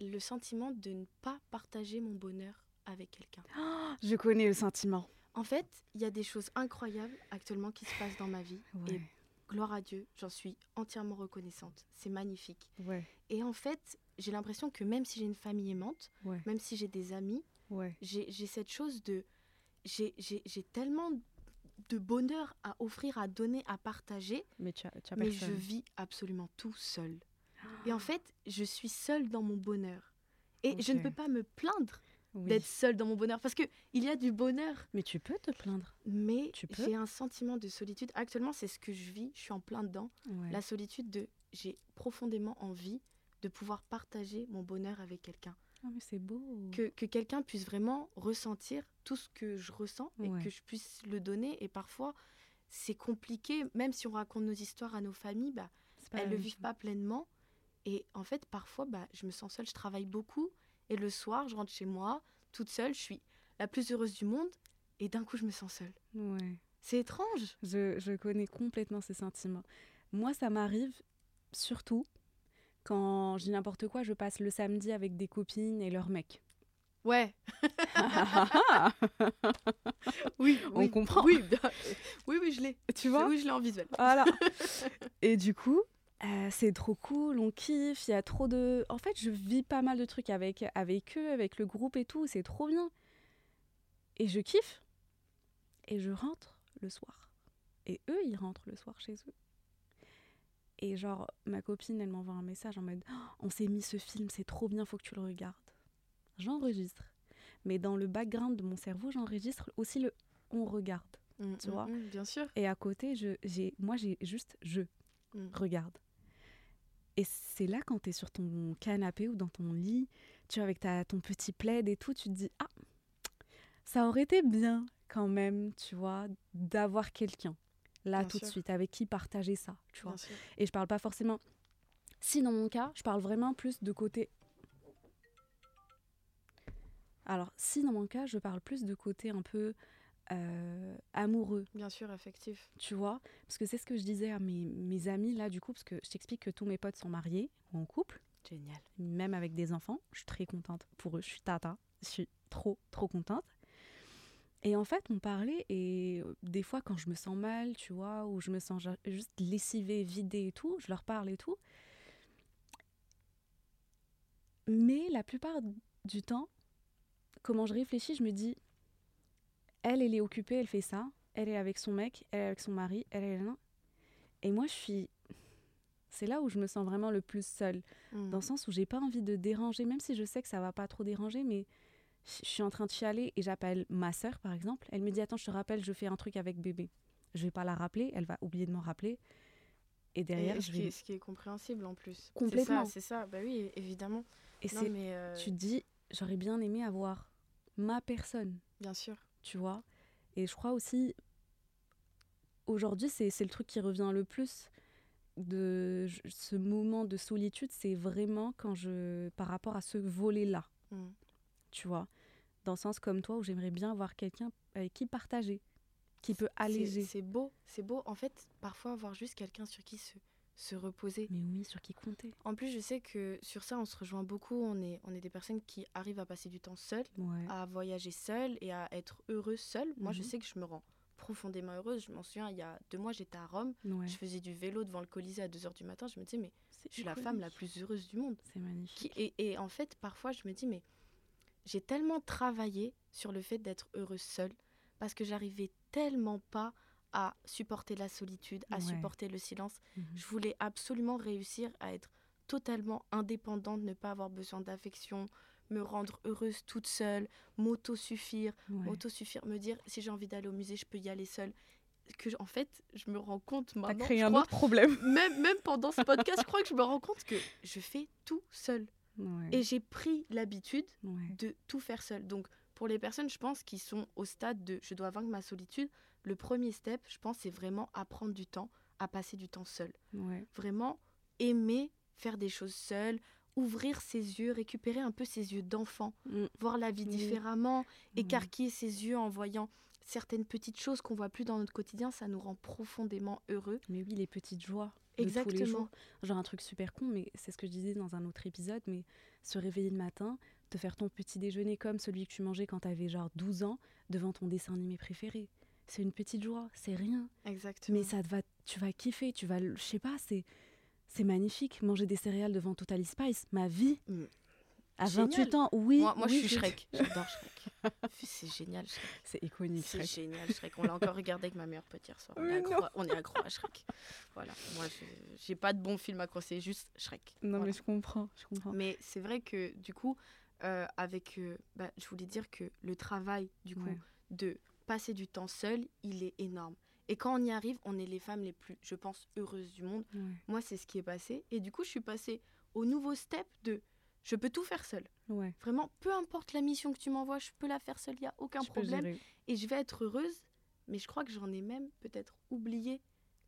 le sentiment de ne pas partager mon bonheur avec quelqu'un. [GASPS] Je connais le sentiment. En fait, il y a des choses incroyables actuellement qui se passent dans ma vie. Et gloire à Dieu, j'en suis entièrement reconnaissante. C'est magnifique. ouais, Et en fait, j'ai l'impression que même si j'ai une famille aimante, ouais, même si j'ai des amis, ouais. j'ai cette chose de... J'ai j'ai- j'ai tellement de bonheur à offrir, à donner, à partager, Mais tu as, tu as mais je vis absolument tout seul. Et en fait, je suis seule dans mon bonheur. Et je ne peux pas me plaindre Oui. d'être seule dans mon bonheur, parce qu'il y a du bonheur, Mais tu peux te plaindre. mais j'ai un sentiment de solitude. Actuellement, c'est ce que je vis, je suis en plein dedans. Ouais. La solitude de... J'ai profondément envie de pouvoir partager mon bonheur avec quelqu'un. Ah, mais c'est beau. que, que quelqu'un puisse vraiment ressentir tout ce que je ressens et que je puisse le donner. Et parfois, c'est compliqué, même si on raconte nos histoires à nos familles, bah, elles ne le vivent chose. pas pleinement. Et en fait, parfois, bah, je me sens seule, je travaille beaucoup. Et le soir, je rentre chez moi, toute seule, je suis la plus heureuse du monde. et d'un coup, je me sens seule. Ouais. C'est étrange. Je, je connais complètement ces sentiments. Moi, ça m'arrive surtout quand dis n'importe quoi, je passe le samedi avec des copines et leurs mecs. Ouais. [LAUGHS] oui, On oui, comprend. Oui, bien- [LAUGHS] oui, oui, je l'ai. Tu vois Oui, je l'ai en visuel. Voilà. [LAUGHS] et du coup, euh, c'est trop cool, on kiffe, il y a trop de... En fait, je vis pas mal de trucs avec, avec eux, avec le groupe et tout, c'est trop bien. Et je kiffe. Et je rentre le soir. Et eux, ils rentrent le soir chez eux. Et genre, ma copine, elle m'envoie un message en mode Oh, On s'est mis ce film, c'est trop bien, faut que tu le regardes. J'enregistre. Mais dans le background de mon cerveau, j'enregistre aussi le On regarde. Mm, Tu mm, vois mm, Bien sûr. Et à côté, je, j'ai, moi, j'ai juste je regarde. Et c'est là, quand tu es sur ton canapé ou dans ton lit, tu vois, avec ta, ton petit plaid et tout, tu te dis Ah, ça aurait été bien quand même, tu vois, d'avoir quelqu'un là Bien tout de suite, avec qui partager ça, tu vois. Et je parle pas forcément. Si dans mon cas, je parle vraiment plus de côté. Alors, si dans mon cas, je parle plus de côté un peu euh, amoureux, Bien sûr, affectif. tu vois? Parce que c'est ce que je disais à mes, mes amis là, du coup, parce que je t'explique que tous mes potes sont mariés ou en couple, Génial. même avec des enfants. Je suis très contente pour eux, je suis tata, je suis trop, trop contente. Et en fait, on parlait, et euh, des fois, quand je me sens mal, tu vois, ou je me sens juste lessivée, vidée et tout, je leur parle et tout. Mais la plupart du temps, comment je réfléchis, je me dis, elle, elle est occupée, elle fait ça, elle est avec son mec, elle est avec son mari, elle est là. Et moi, je suis. C'est là où je me sens vraiment le plus seule Mm. dans le sens où j'ai pas envie de déranger, même si je sais que ça va pas trop déranger, mais je suis en train de chialer et j'appelle ma sœur par exemple. Elle me dit attends, je te rappelle, je fais un truc avec bébé. Je vais pas la rappeler, elle va oublier de m'en rappeler. Et derrière, Et je qui vais. est, ce qui est compréhensible en plus. Complètement. C'est ça, ça. Bah oui, évidemment. Et Non, c'est, mais euh, tu te dis, j'aurais bien aimé avoir ma personne, bien sûr. Tu vois. Et je crois aussi, aujourd'hui, c'est, le truc qui revient le plus de ce moment de solitude, c'est vraiment quand je, par rapport à ce volet-là. Mm. tu vois. Dans le sens comme toi, où j'aimerais bien avoir quelqu'un avec qui partager, qui peut alléger. C'est beau, c'est beau. En fait, parfois avoir juste quelqu'un sur qui se, se reposer. Mais oui, sur qui compter? En plus, je sais que sur ça, on se rejoint beaucoup. On est, on est des personnes qui arrivent à passer du temps seules, Ouais. à voyager seules et à être heureuses seules. Moi, je Mhm. sais que je me rends profondément heureuse. Je m'en souviens, il y a deux mois, j'étais à Rome. ouais. Je faisais du vélo devant le Colisée à 2h du matin. Je me disais, mais je suis la femme la plus heureuse du monde. C'est magnifique. Et en fait, parfois, je me dis, mais j'ai tellement travaillé sur le fait d'être heureuse seule parce que j'arrivais tellement pas à supporter la solitude, à Ouais. supporter le silence. Mhm. Je voulais absolument réussir à être totalement indépendante, ne pas avoir besoin d'affection, me rendre heureuse toute seule, m'auto-suffire, Ouais. m'auto-suffire, me dire si j'ai envie d'aller au musée, je peux y aller seule. Que, en fait, je me rends compte T'as maintenant, créé je un crois, autre problème. [LAUGHS] même, même pendant ce podcast, je [LAUGHS] crois que je me rends compte que je fais tout. Ouais. Et j'ai pris l'habitude de tout faire seule. Donc, pour les personnes, je pense, qui sont au stade de je dois vaincre ma solitude, le premier step, je pense, c'est vraiment apprendre du temps, à passer du temps seul. ouais. Vraiment aimer faire des choses seul, ouvrir ses yeux, récupérer un peu ses yeux d'enfant, Mm. voir la vie Oui. différemment, Ouais. écarquiller ses yeux en voyant certaines petites choses qu'on voit plus dans notre quotidien, ça nous rend profondément heureux. Mais oui, les petites joies. de tous les Exactement. jours. Genre un truc super con, mais c'est ce que je disais dans un autre épisode, mais se réveiller le matin, te faire ton petit déjeuner comme celui que tu mangeais quand t'avais genre 12 ans, devant ton dessin animé préféré. C'est une petite joie, c'est rien. Exactement. Mais ça te va, tu vas kiffer, tu vas, je sais pas, c'est, c'est magnifique. Manger des céréales devant Totally Spice, ma vie. Mm. À Génial. 28 ans, oui. moi, moi oui, je suis Shrek. [LAUGHS] J'adore Shrek. c'est génial, Shrek. C'est iconique, C'est Shrek. génial, Shrek. On l'a encore regardé avec ma meilleure pote hier soir. On, est accro, on est accro à Shrek. Voilà. Moi, je- j'ai pas de bon film à conseiller, juste Shrek. Non, Voilà. mais je comprends, je comprends. Mais c'est vrai que du coup, euh, avec, euh, bah, je voulais dire que le travail du coup Ouais. de passer du temps seul, il est énorme. Et quand on y arrive, on est les femmes les plus, je pense, heureuses du monde. Ouais. Moi, c'est ce qui est passé. Et du coup, je suis passée au nouveau step de je peux tout faire seule. Ouais. Vraiment, peu importe la mission que tu m'envoies, je peux la faire seule, il n'y a aucun je problème. Et je vais être heureuse. Mais je crois que j'en ai même peut-être oublié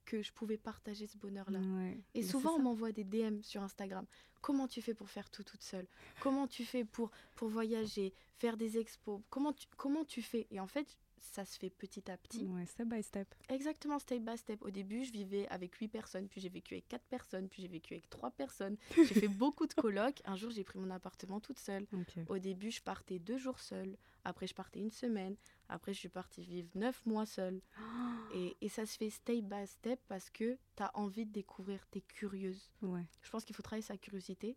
que je pouvais partager ce bonheur-là. Ouais. Et Mais souvent, on m'envoie des DM sur Instagram. Comment tu fais pour faire tout toute seule? Comment tu fais pour, pour voyager, faire des expos? Comment tu, comment tu fais? Et en fait, ça se fait petit à petit. Ouais, step by step. Exactement, step by step. Au début, je vivais avec huit personnes, puis j'ai vécu avec quatre personnes, puis j'ai vécu avec trois personnes. J'ai fait [LAUGHS] beaucoup de colocs. Un jour, j'ai pris mon appartement toute seule. Au début, je partais deux jours seule. Après, je partais une semaine. Après, je suis partie vivre neuf mois seule. [GASPS] Et, et ça se fait step by step parce que tu as envie de découvrir, tu es curieuse. Ouais. Je pense qu'il faut travailler sa curiosité.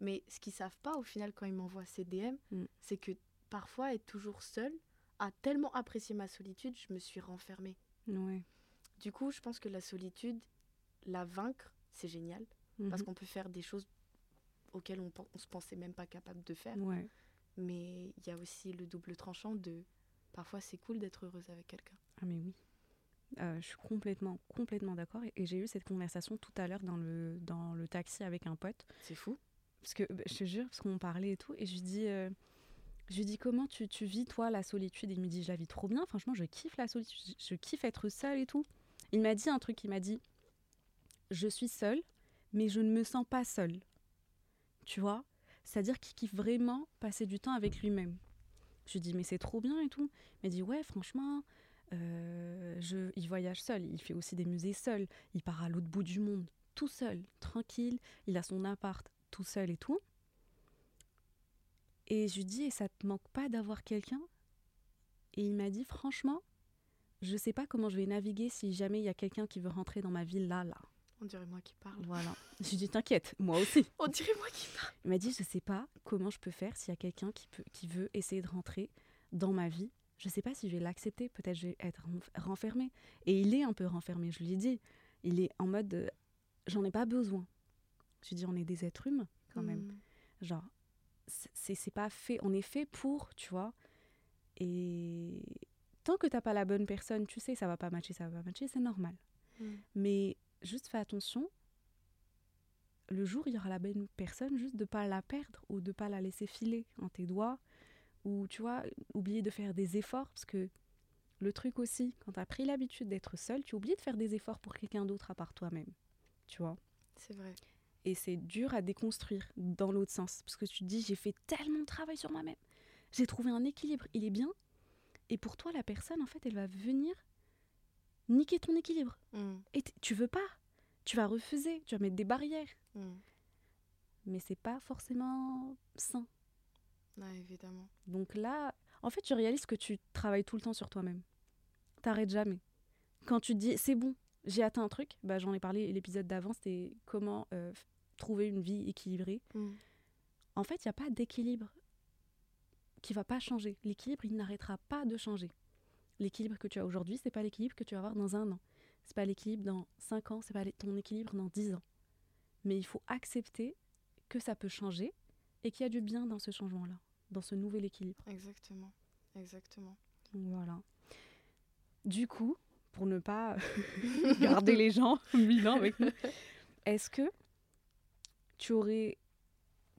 Mais ce qu'ils savent pas, au final, quand ils m'envoient ces DM, Mm. c'est que parfois, être toujours seule a tellement apprécié ma solitude, je me suis renfermée. Ouais. Du coup, je pense que la solitude, la vaincre, c'est génial. Parce Mhm. qu'on peut faire des choses auxquelles on, on se pensait même pas capable de faire. Ouais. Mais il y a aussi le double tranchant de parfois c'est cool d'être heureuse avec quelqu'un. Ah mais oui. Euh, je suis complètement, complètement d'accord. Et, et j'ai eu cette conversation tout à l'heure dans le, dans le taxi avec un pote. C'est fou. Parce que, bah, je te jure, parce qu'on parlait et tout. Et je lui dis, euh, je lui dis comment tu, vis, toi, la solitude? Il me dit, je la vis trop bien. Franchement, je kiffe la solitude. Je, je kiffe être seule et tout. Il m'a dit un truc. Il m'a dit, je suis seule, mais je ne me sens pas seule. Tu vois? C'est-à-dire qu'il kiffe vraiment passer du temps avec lui-même. Je lui dis, mais c'est trop bien et tout. Il m'a dit, ouais, franchement, euh, je, il voyage seul. Il fait aussi des musées seul. Il part à l'autre bout du monde, tout seul, tranquille. Il a son appart tout seul et tout. Et je lui dis, et ça te manque pas d'avoir quelqu'un? Et il m'a dit, franchement, je sais pas comment je vais naviguer si jamais il y a quelqu'un qui veut rentrer dans ma vie là, là. On dirait moi qui parle. Voilà. Je lui dis, t'inquiète, moi aussi. [LAUGHS] On dirait moi qui parle. Il m'a dit, je sais pas comment je peux faire s'il y a quelqu'un qui, peut, qui veut essayer de rentrer dans ma vie. Je sais pas si je vais l'accepter, peut-être je vais être renf- renfermée. Et il est un peu renfermé, je lui ai dit. Il est en mode, euh, j'en ai pas besoin. Je lui dis, on est des êtres humains quand même. Mm. Genre, c'est- pas fait, on est fait pour, tu vois. Et tant que t'as pas la bonne personne, tu sais, ça va pas matcher, ça va pas matcher, c'est normal. Mm. Mais juste fais attention, le jour où il y aura la bonne personne, juste de pas la perdre ou de pas la laisser filer en tes doigts. Ou tu vois, oublier de faire des efforts, parce que le truc aussi, quand tu as pris l'habitude d'être seul, tu oublies de faire des efforts pour quelqu'un d'autre à part toi-même. Tu vois C'est vrai. Et c'est dur à déconstruire dans l'autre sens. Parce que tu te dis, j'ai fait tellement de travail sur moi-même. J'ai trouvé un équilibre, il est bien. Et pour toi, la personne, en fait, elle va venir niquer ton équilibre. Mm. Et tu veux pas. Tu vas refuser, tu vas mettre des barrières. Mm. Mais c'est pas forcément sain. Évidemment. Donc là, en fait, tu réalises que tu travailles tout le temps sur toi-même. T'arrêtes jamais. Quand tu te dis, c'est bon, j'ai atteint un truc, bah, j'en ai parlé l'épisode d'avant, c'était comment euh, trouver une vie équilibrée. Mm. En fait, il n'y a pas d'équilibre qui va pas changer. L'équilibre, il n'arrêtera pas de changer. L'équilibre que tu as aujourd'hui, c'est pas l'équilibre que tu vas avoir dans un an. C'est pas l'équilibre dans cinq ans, c'est pas ton équilibre dans dix ans. Mais il faut accepter que ça peut changer et qu'il y a du bien dans ce changement-là, dans ce nouvel équilibre. Exactement. Exactement. Voilà. Du coup, pour ne pas [LAUGHS] garder les gens [LAUGHS] mille ans avec nous, [LAUGHS] est-ce que tu aurais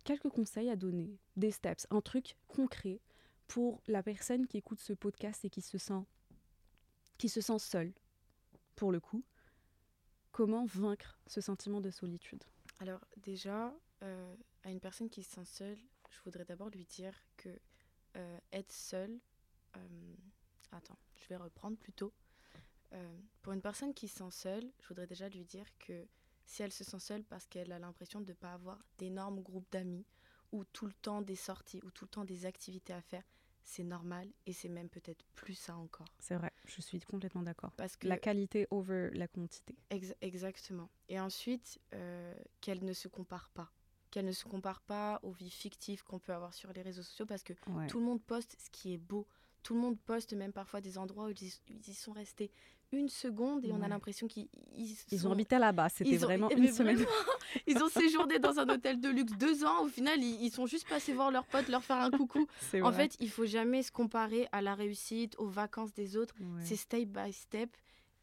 quelques conseils à donner, des steps, un truc concret pour la personne qui écoute ce podcast et qui se sent qui se sent seule pour le coup? Comment vaincre ce sentiment de solitude? Alors déjà, euh, à une personne qui se sent seule, je voudrais d'abord lui dire que euh, être seule... euh, attends, je vais reprendre plutôt. Pour une personne qui se sent seule, je voudrais déjà lui dire que si elle se sent seule parce qu'elle a l'impression de ne pas avoir d'énormes groupes d'amis, ou tout le temps des sorties, ou tout le temps des activités à faire, c'est normal et c'est même peut-être plus ça encore. C'est vrai, je suis complètement d'accord. Parce que La qualité over la quantité. Ex- exactement. Et ensuite, euh, qu'elle ne se compare pas. Qu'elle ne se compare pas aux vies fictives qu'on peut avoir sur les réseaux sociaux parce que Ouais. tout le monde poste ce qui est beau. Tout le monde poste même parfois des endroits où ils, y- ils y sont restés une seconde et on a l'impression qu'ils ils Ils ont habité là-bas, c'était ont- vraiment [LAUGHS] une semaine. vraiment, ils ont séjourné dans un hôtel de luxe deux ans. Au final, ils, ils sont juste passés voir leurs potes, leur faire un coucou. [LAUGHS] En fait, il faut jamais se comparer à la réussite, aux vacances des autres. Ouais. C'est step by step.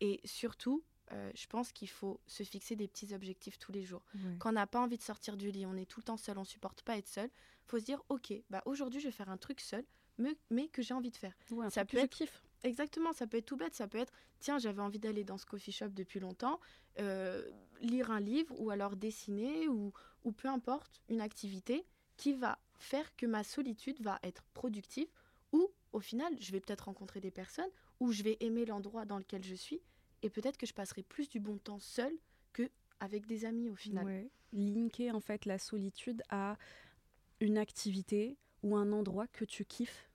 Et surtout, euh, je pense qu'il faut se fixer des petits objectifs tous les jours. Ouais. Quand on n'a pas envie de sortir du lit, on est tout le temps seul, on supporte pas être seul, faut se dire ok, bah aujourd'hui je vais faire un truc seul, mais, mais que j'ai envie de faire. Ouais, ça peut être-. Exactement, ça peut être tout bête, ça peut être tiens j'avais envie d'aller dans ce coffee shop depuis longtemps, euh, lire un livre ou alors dessiner ou, ou peu importe une activité qui va faire que ma solitude va être productive ou au final, je vais peut-être rencontrer des personnes où je vais aimer l'endroit dans lequel je suis et peut-être que je passerai plus du bon temps seul que avec des amis au final. Ouais. Linker en fait la solitude à une activité ou un endroit que tu kiffes.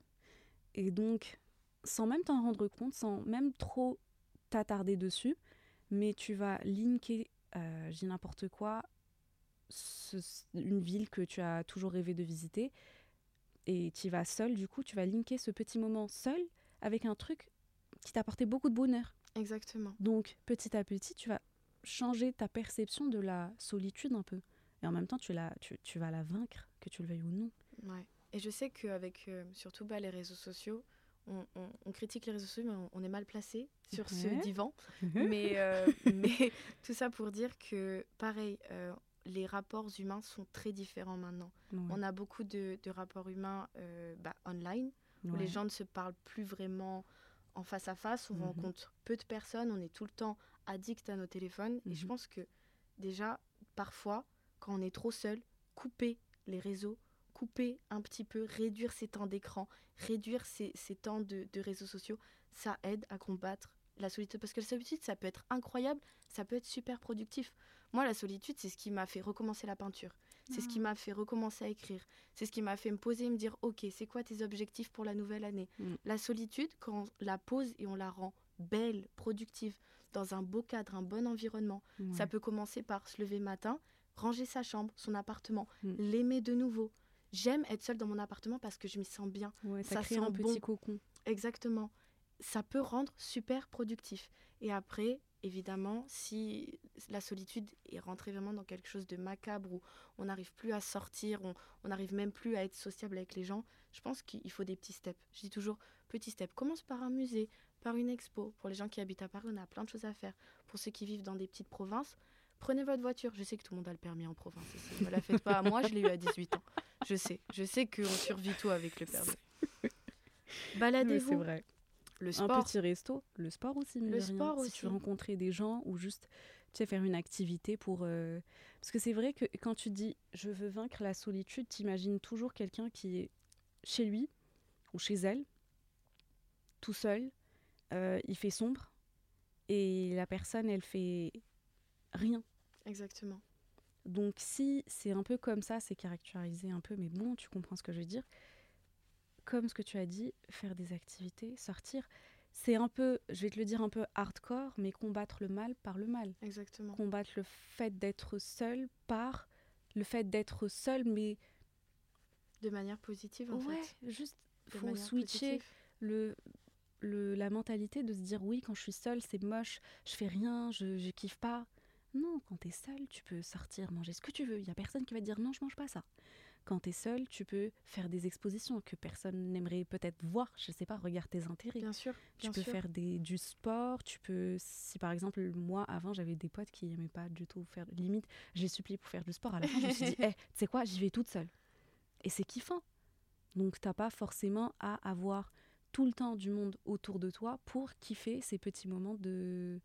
Et donc, sans même t'en rendre compte, sans même trop t'attarder dessus, mais tu vas linker, euh, j'ai n'importe quoi, ce- une ville que tu as toujours rêvé de visiter, et tu y vas seul, du coup, tu vas linker ce petit moment seul avec un truc qui t'a apporté beaucoup de bonheur. Exactement. Donc, petit à petit, tu vas changer ta perception de la solitude un peu. Et en même temps, tu, la, tu, tu vas la vaincre, que tu le veuilles ou non. Ouais. Et je sais qu'avec euh, surtout bah, les réseaux sociaux, on, on- on critique les réseaux sociaux, mais on, est mal placé sur ce divan. [LAUGHS] mais, euh, mais [LAUGHS] tout ça pour dire que, pareil, euh, les rapports humains sont très différents maintenant. On a beaucoup de, de rapports humains euh, bah, online, où les gens ne se parlent plus vraiment en face à face. On Mhm. rencontre peu de personnes, on est tout le temps addict à nos téléphones. Et je Mhm. pense que déjà, parfois, quand on est trop seul, couper les réseaux, couper un petit peu, réduire ses temps d'écran, réduire ses, ses temps de, de réseaux sociaux, ça aide à combattre la solitude. Parce que la solitude, ça peut être incroyable, ça peut être super productif. Moi, la solitude, c'est ce qui m'a fait recommencer la peinture. C'est ce qui m'a fait recommencer à écrire. C'est ce qui m'a fait me poser et me dire, ok, c'est quoi tes objectifs pour la nouvelle année? Mm. La solitude, quand on la pose et on la rend belle, productive, dans un beau cadre, un bon environnement, ça peut commencer par se lever le matin, ranger sa chambre, son appartement, Mm. l'aimer de nouveau. J'aime être seule dans mon appartement parce que je m'y sens bien. Ouais, ça, ça crée sent un petit bon. cocon. Exactement. Ça peut rendre super productif. Et après, évidemment, si la solitude est rentrée vraiment dans quelque chose de macabre où on n'arrive plus à sortir, on n'arrive même plus à être sociable avec les gens, je pense qu'il faut des petits steps. Je dis toujours, petits steps. Commence par un musée, par une expo. Pour les gens qui habitent à Paris, on a plein de choses à faire. Pour ceux qui vivent dans des petites provinces, prenez votre voiture. Je sais que tout le monde a le permis en province. Ne me la faites pas. Moi, je l'ai eu à 18 ans. Je sais. Je sais qu'on survit tout avec le permis. [LAUGHS] Baladez-vous. c'est vrai. Le Un sport. petit resto, le sport aussi. Le rien. sport Si aussi. tu veux rencontrer des gens ou juste tu sais, faire une activité pour. euh, Parce que c'est vrai que quand tu dis je veux vaincre la solitude, t'imagines toujours quelqu'un qui est chez lui ou chez elle, tout seul, euh, il fait sombre et la personne elle fait rien. Exactement. Donc si c'est un peu comme ça, c'est caractérisé un peu, mais bon, tu comprends ce que je veux dire. Comme ce que tu as dit, faire des activités, sortir, c'est un peu, je vais te le dire un peu hardcore, mais combattre le mal par le mal. Exactement. Combattre le fait d'être seul par le fait d'être seul, mais De manière positive, en ouais, fait. juste De faut switcher positive. le, le, la mentalité de se dire oui, quand je suis seule, c'est moche, je fais rien, je, je kiffe pas. Non, quand t'es seule, tu peux sortir, manger ce que tu veux. Il y a personne qui va te dire non, je mange pas ça. Quand t'es seule, tu peux faire des expositions que personne n'aimerait peut-être voir. Je sais pas, regarde tes intérêts. Bien sûr. tu bien peux sûr. faire des, du sport, tu peux, si par exemple, moi avant j'avais des potes qui aimaient pas du tout faire, limite, j'ai supplié pour faire du sport. À la fin, je me suis dit, [LAUGHS] Eh, tu sais quoi, j'y vais toute seule. Et c'est kiffant. Donc t'as pas forcément à avoir tout le temps du monde autour de toi pour kiffer ces petits moments de.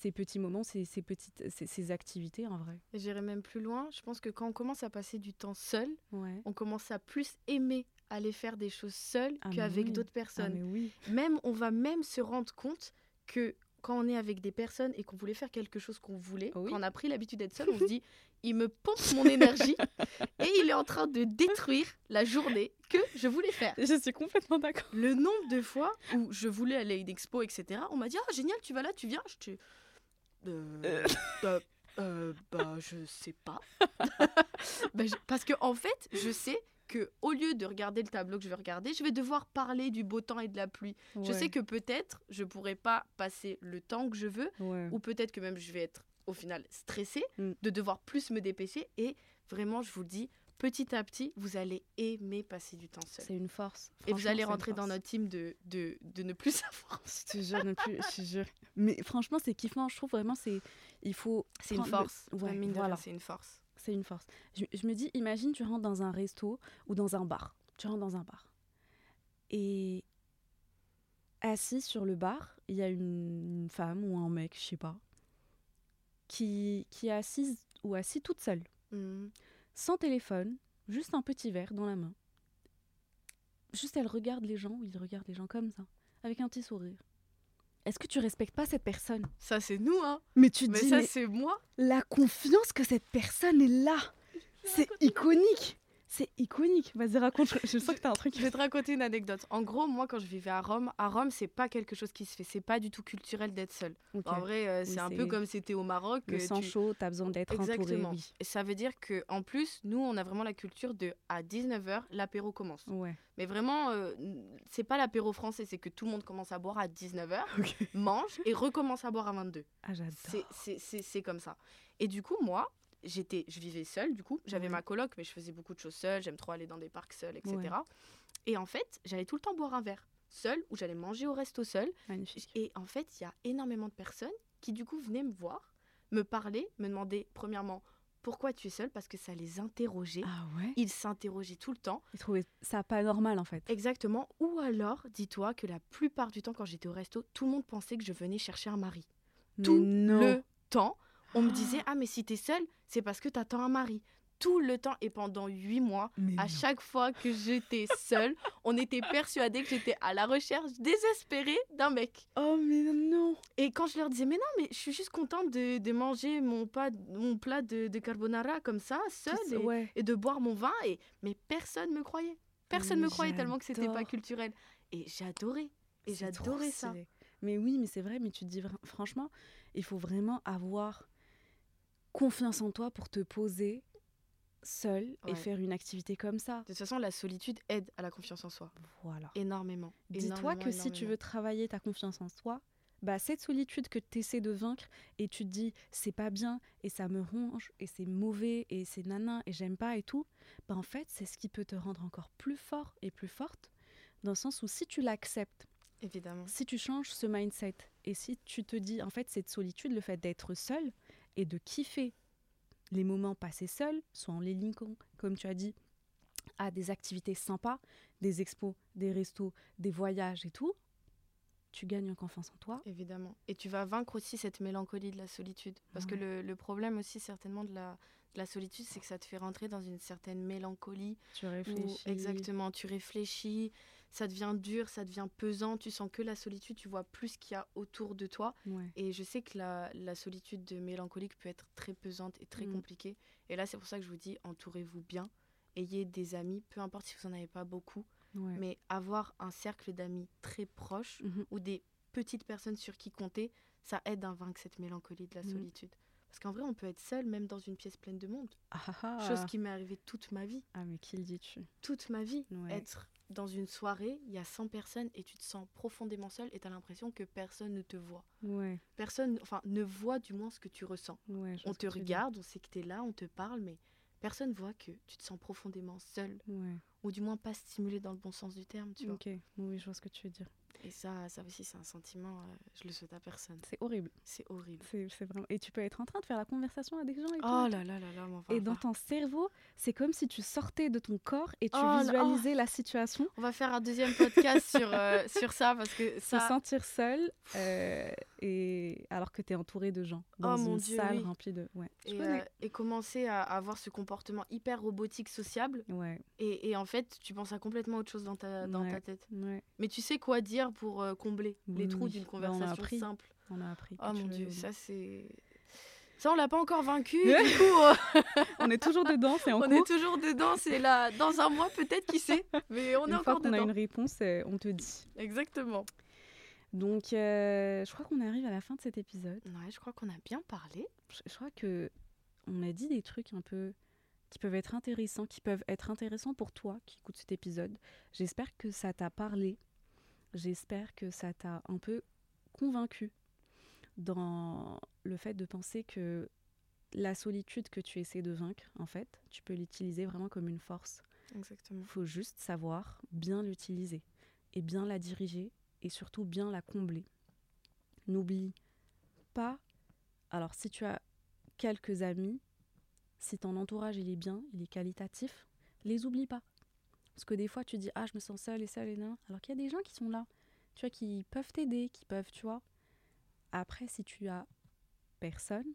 Ces petits moments, ces, ces petites, ces, ces activités en vrai. J'irai même plus loin. Je pense que quand on commence à passer du temps seul, Ouais. on commence à plus aimer aller faire des choses seul Ah, qu'avec oui. d'autres Ah, personnes. oui. Même, on va même se rendre compte que quand on est avec des personnes et qu'on voulait faire quelque chose qu'on voulait, Oui. quand on a pris l'habitude d'être seul, on se dit, [LAUGHS] il me pompe mon énergie [LAUGHS] et il est en train de détruire la journée que je voulais faire. Je suis complètement d'accord. Le nombre de fois où je voulais aller à une expo, etc., on m'a dit, ah génial, tu vas là, tu viens. Je te... Euh, bah, euh, bah, je sais pas. [LAUGHS] Bah, je- Parce que en fait, je sais que au lieu de regarder le tableau que je vais regarder, je vais devoir parler du beau temps et de la pluie. Je sais que peut-être je pourrais pas passer le temps que je veux, Ouais. ou peut-être que même je vais être au final stressée Mm. de devoir plus me dépêcher. Et vraiment, je vous le dis, petit à petit, vous allez aimer passer du temps seul. C'est une force. Et vous allez rentrer dans force. notre team de, de, de ne plus [LAUGHS] savoir. Je te jure, ne plus, je te jure. Mais franchement, c'est kiffant. Je trouve vraiment, c'est, il faut. C'est une prendre le- force. Ouais, Mine voilà. c'est une force. C'est une force. Je, je me dis, imagine, tu rentres dans un resto ou dans un bar. Tu rentres dans un bar. Et assis sur le bar, il y a une femme ou un mec, je sais pas, qui, qui est assise ou assis toute seule, Mhm. sans téléphone, juste un petit verre dans la main. juste elle regarde les gens, ou il regarde les gens comme ça, avec un petit sourire. Est-ce que tu respectes pas cette personne? Ça, c'est nous, hein. Mais tu Mais dis, ça, mais c'est moi. la confiance que cette personne est là, c'est iconique. C'est iconique. Vas-y, raconte. Je, sens que t'as un truc. Je vais te raconter une anecdote. En gros, moi, quand je vivais à Rome, à Rome, c'est pas quelque chose qui se fait. C'est pas du tout culturel d'être seul. En vrai, euh, c'est un peu comme c'était au Maroc. Le euh, sang tu- chaud, t'as besoin d'être entouré. Exactement. Oui. Et ça veut dire que en plus, nous, on a vraiment la culture de à 19h, l'apéro commence. Ouais. Mais vraiment, euh, c'est pas l'apéro français, c'est que tout le monde commence à boire à 19h, [LAUGHS] mange et recommence à boire à 22. Ah, j'adore. C'est comme ça. Et du coup, moi, j'étais, je vivais seule, du coup. J'avais Ouais. ma coloc, mais je faisais beaucoup de choses seule. J'aime trop aller dans des parcs seuls, etc. Ouais. Et en fait, j'allais tout le temps boire un verre seul ou j'allais manger au resto seul. Magnifique. Et en fait, il y a énormément de personnes qui, du coup, venaient me voir, me parler, me demander, premièrement, pourquoi tu es seule Parce que ça les interrogeait. Ah ouais? Ils s'interrogeaient tout le temps. Ils trouvaient ça pas normal en fait. Exactement. Ou alors, dis-toi que la plupart du temps, quand j'étais au resto, tout le monde pensait que je venais chercher un mari. Mais Tout non. le temps, on me disait Ah, mais si t'es seule, c'est parce que t'attends un mari. Tout le temps et pendant huit mois, Mais à non. chaque fois que j'étais seule, [LAUGHS] on était persuadés que j'étais à la recherche désespérée d'un mec. Oh mais non. Et quand je leur disais, mais non, mais je suis juste contente de, de manger mon, pas, mon plat de, de carbonara comme ça, seule, et, ouais. et de boire mon vin. Et, mais personne me croyait. Personne Mais me croyait tellement que c'était pas culturel. Et j'adorais. Et j'adorais ça. Mais oui, mais c'est vrai, mais tu te dis franchement, il faut vraiment avoir confiance en toi pour te poser seul et Ouais. faire une activité comme ça. De toute façon, la solitude aide à la confiance en soi. Voilà. Énormément. Dis-toi Énormément, que si tu veux travailler ta confiance en toi, bah cette solitude que tu essaies de vaincre et tu te dis c'est pas bien et ça me ronge et c'est mauvais et c'est nanan et j'aime pas et tout, bah en fait c'est ce qui peut te rendre encore plus fort et plus forte dans le sens où si tu l'acceptes, Évidemment. si tu changes ce mindset et si tu te dis en fait cette solitude, le fait d'être seul et de kiffer les moments passés seul, soit en les linkant comme tu as dit à des activités sympas, des expos, des restos, des voyages et tout, tu gagnes en confiance en toi. Évidemment. Et tu vas vaincre aussi cette mélancolie de la solitude. Parce que le, le problème aussi, certainement, de la, de la solitude, c'est que ça te fait rentrer dans une certaine mélancolie. Tu où- réfléchis. exactement. Tu réfléchis, ça devient dur, ça devient pesant. Tu sens que la solitude, tu vois plus ce qu'il y a autour de toi. Ouais. Et je sais que la, la solitude de mélancolique peut être très pesante et très Mm. compliquée. Et là, c'est pour ça que je vous dis, entourez-vous bien. Ayez des amis, peu importe si vous n'en avez pas beaucoup, Ouais. mais avoir un cercle d'amis très proche Mhm. ou des petites personnes sur qui compter, ça aide à vaincre cette mélancolie de la Mhm. solitude. Parce qu'en vrai, on peut être seul même dans une pièce pleine de monde. Ah, ah, Chose qui m'est arrivée toute ma vie. Ah, mais qui le dis-tu? Toute ma vie. Ouais. Être dans une soirée, il y a 100 personnes et tu te sens profondément seul et tu as l'impression que personne ne te voit. Ouais, Personne, enfin, ne voit du moins ce que tu ressens. ouais. On te regarde, on sait que tu es là, on te parle, mais personne voit que tu te sens profondément seul. Ouais, Ou du moins pas stimulé dans le bon sens du terme, tu vois. ok. Oui, je vois ce que tu veux dire. Et ça, ça aussi, c'est un sentiment, euh, je le souhaite à personne. C'est horrible. C'est horrible. C'est c'est vraiment. Et tu peux être en train de faire la conversation avec des gens et. Oh là là là là, m'en Et dans ton cerveau, c'est comme si tu sortais de ton corps et tu Oh visualisais la situation. On va faire un deuxième podcast sur, euh, sur ça parce que Se ça. sentir seul euh, et alors que tu es entouré de gens dans Oh mon une Dieu, salle oui. remplie de. Ouais. Et, euh, et commencer à avoir ce comportement hyper robotique, sociable. Ouais, Et, et en fait, tu penses à complètement autre chose dans ta, dans ta tête. ouais, Mais tu sais quoi dire pour euh, combler les trous d'une Bah, on a conversation appris. simple. on a appris. Oh mon dieu, ça c'est. Ça, on l'a pas encore vaincu. du coup, euh, [LAUGHS] on est toujours dedans, c'est en on cours. est toujours dedans. C'est là, dans un mois peut-être, qui sait. Mais on Une est fois encore qu'on a dedans. une réponse, on te dit. Exactement. Donc, euh, je crois qu'on arrive à la fin de cet épisode. Ouais, je crois qu'on a bien parlé. Je, je crois que on a dit des trucs un peu qui peuvent être intéressants, qui peuvent être intéressants pour toi qui écoutes cet épisode. J'espère que ça t'a parlé. J'espère que ça t'a un peu convaincu dans le fait de penser que la solitude que tu essaies de vaincre, en fait, tu peux l'utiliser vraiment comme une force. Exactement. Il faut juste savoir bien l'utiliser et bien la diriger et surtout bien la combler. N'oublie pas, alors si tu as quelques amis, si ton entourage il est bien, il est qualitatif, les oublie pas. Parce que des fois tu dis ah je me sens seule et seule et non, alors qu'il y a des gens qui sont là, tu vois, qui peuvent t'aider, qui peuvent, tu vois. Après si tu as personne,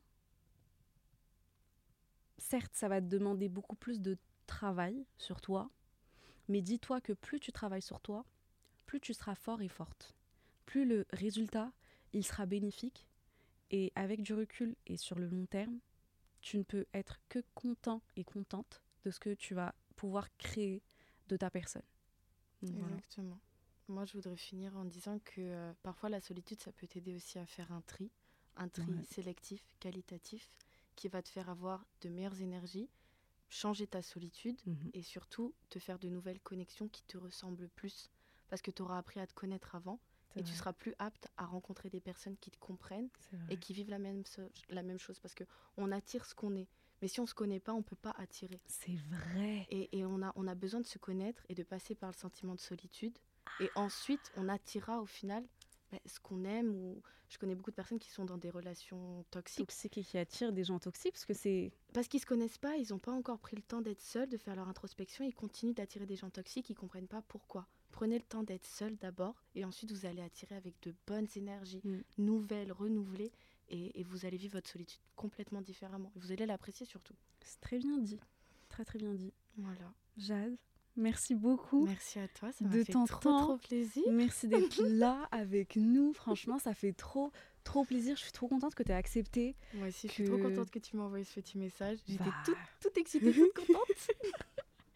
certes ça va te demander beaucoup plus de travail sur toi, Mais dis-toi que plus tu travailles sur toi, plus tu seras fort et forte. Plus le résultat, il sera bénéfique. Et avec du recul et sur le long terme, tu ne peux être que content et contente de ce que tu vas pouvoir créer de ta personne. Exactement. Moi, je voudrais finir en disant que euh, parfois la solitude, ça peut t'aider aussi à faire un tri, un tri sélectif, qualitatif, qui va te faire avoir de meilleures énergies, changer ta solitude mhm. et surtout te faire de nouvelles connexions qui te ressemblent plus. Parce que tu auras appris à te connaître avant et tu seras plus apte à rencontrer des personnes qui te comprennent et qui vivent la même, la même chose. Parce qu'on attire ce qu'on est. Mais si on ne se connaît pas, on ne peut pas attirer. C'est vrai. Et, et, on, a, on a besoin de se connaître et de passer par le sentiment de solitude. Et ensuite, on attirera au final bah, ce qu'on aime. Ou je connais beaucoup de personnes qui sont dans des relations toxiques. Toxiques et qui attirent des gens toxiques parce que c'est. Parce qu'ils se connaissent pas, ils n'ont pas encore pris le temps d'être seuls, de faire leur introspection. Ils continuent d'attirer des gens toxiques, ils comprennent pas pourquoi. Prenez le temps d'être seul d'abord et ensuite vous allez attirer avec de bonnes énergies, mm. nouvelles, renouvelées et, vous allez vivre votre solitude complètement différemment. Vous allez l'apprécier surtout. C'est très bien dit. Très très bien dit. Voilà. Jade, merci beaucoup. Merci à toi, ça m'a fait trop, trop plaisir. Merci d'être [LAUGHS] là avec nous. Franchement, ça fait trop trop plaisir. Je suis trop contente que tu aies accepté. Moi aussi, je suis trop contente que tu m'as envoyé ce petit message. J'étais bah. toute, toute excitée, toute contente.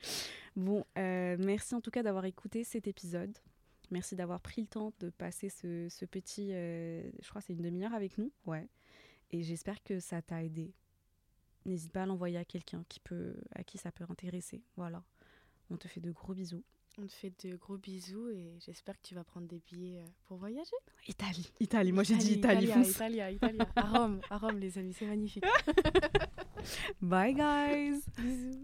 [LAUGHS] bon, euh, merci en tout cas d'avoir écouté cet épisode. Merci d'avoir pris le temps de passer ce, petit, euh, je crois c'est une demi-heure avec nous. Ouais. Et j'espère que ça t'a aidé. N'hésite pas à l'envoyer à quelqu'un qui peut, à qui ça peut intéresser. Voilà. On te fait de gros bisous. On te fait de gros bisous et j'espère que tu vas prendre des billets euh, pour voyager. Italie, Italie. Moi j'ai dit Italie. Italie, Italie, À Rome, à Rome les amis, c'est magnifique. [LAUGHS] Bye guys. Bisous.